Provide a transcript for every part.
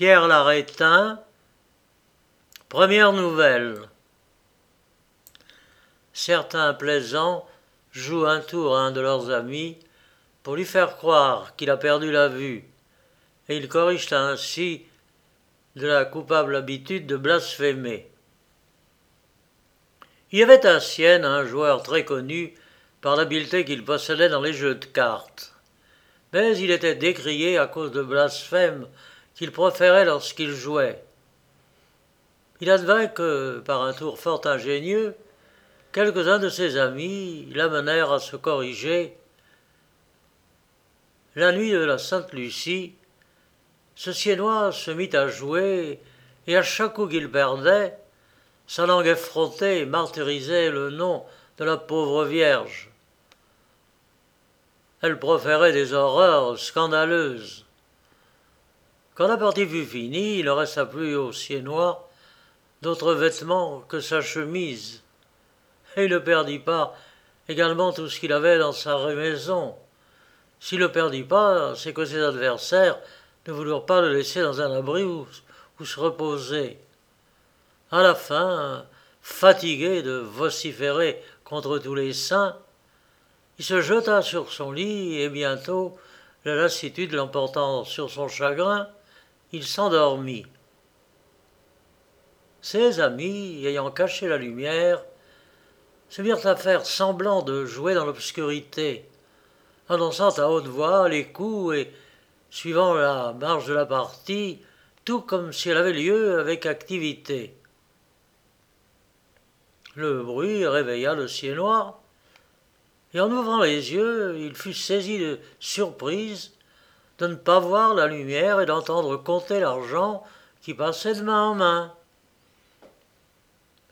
Pierre Larétin, première nouvelle. Certains plaisants jouent un tour à un de leurs amis pour lui faire croire qu'il a perdu la vue, et ils corrigent ainsi de la coupable habitude de blasphémer. Il y avait à Sienne un joueur très connu par l'habileté qu'il possédait dans les jeux de cartes. Mais il était décrié à cause de blasphèmes qu'il proférait lorsqu'il jouait. Il advint que, par un tour fort ingénieux, quelques-uns de ses amis l'amenèrent à se corriger. La nuit de la Sainte Lucie, ce Siennois se mit à jouer, et à chaque coup qu'il perdait, sa langue effrontée martyrisait le nom de la pauvre Vierge. Elle proférait des horreurs scandaleuses. Quand la partie fut finie, il ne resta plus au Siennois d'autres vêtements que sa chemise, et il ne perdit pas également tout ce qu'il avait dans sa maison. S'il ne perdit pas, c'est que ses adversaires ne voulurent pas le laisser dans un abri où, se reposer. À la fin, fatigué de vociférer contre tous les saints, il se jeta sur son lit et bientôt, la lassitude l'emportant sur son chagrin, il s'endormit. Ses amis, ayant caché la lumière, se mirent à faire semblant de jouer dans l'obscurité, annonçant à haute voix les coups et suivant la marche de la partie, tout comme si elle avait lieu avec activité. Le bruit réveilla le Siennois, et en ouvrant les yeux, il fut saisi de surprise de ne pas voir la lumière et d'entendre compter l'argent qui passait de main en main.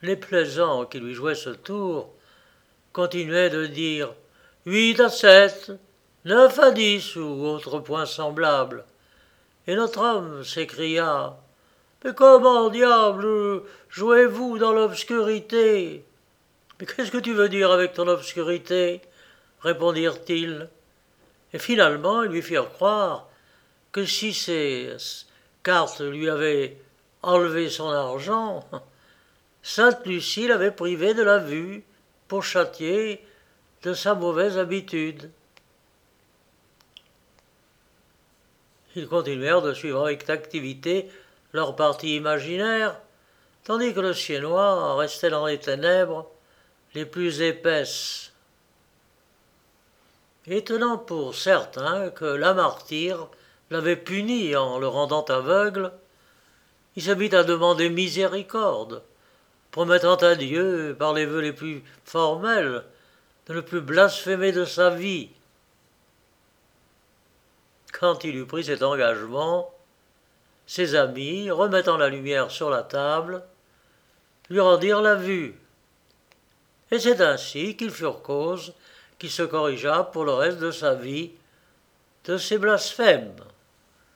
Les plaisants qui lui jouaient ce tour continuaient de dire huit à sept, neuf à dix ou autre point semblable. Et notre homme s'écria Mais comment diable jouez-vous dans l'obscurité? Mais qu'est-ce que tu veux dire avec ton obscurité? répondirent-ils. Et finalement, ils lui firent croire que si ces cartes lui avaient enlevé son argent, Sainte Lucie l'avait privé de la vue pour châtier de sa mauvaise habitude. Ils continuèrent de suivre avec activité leur partie imaginaire, tandis que le Siennois restait dans les ténèbres les plus épaisses. Étonnant pour certains que la martyre l'avait puni en le rendant aveugle, il se mit à demander miséricorde, promettant à Dieu, par les vœux les plus formels, de ne plus blasphémer de sa vie. Quand il eut pris cet engagement, ses amis, remettant la lumière sur la table, lui rendirent la vue. Et c'est ainsi qu'ils furent cause qu'il se corrigea pour le reste de sa vie de ses blasphèmes.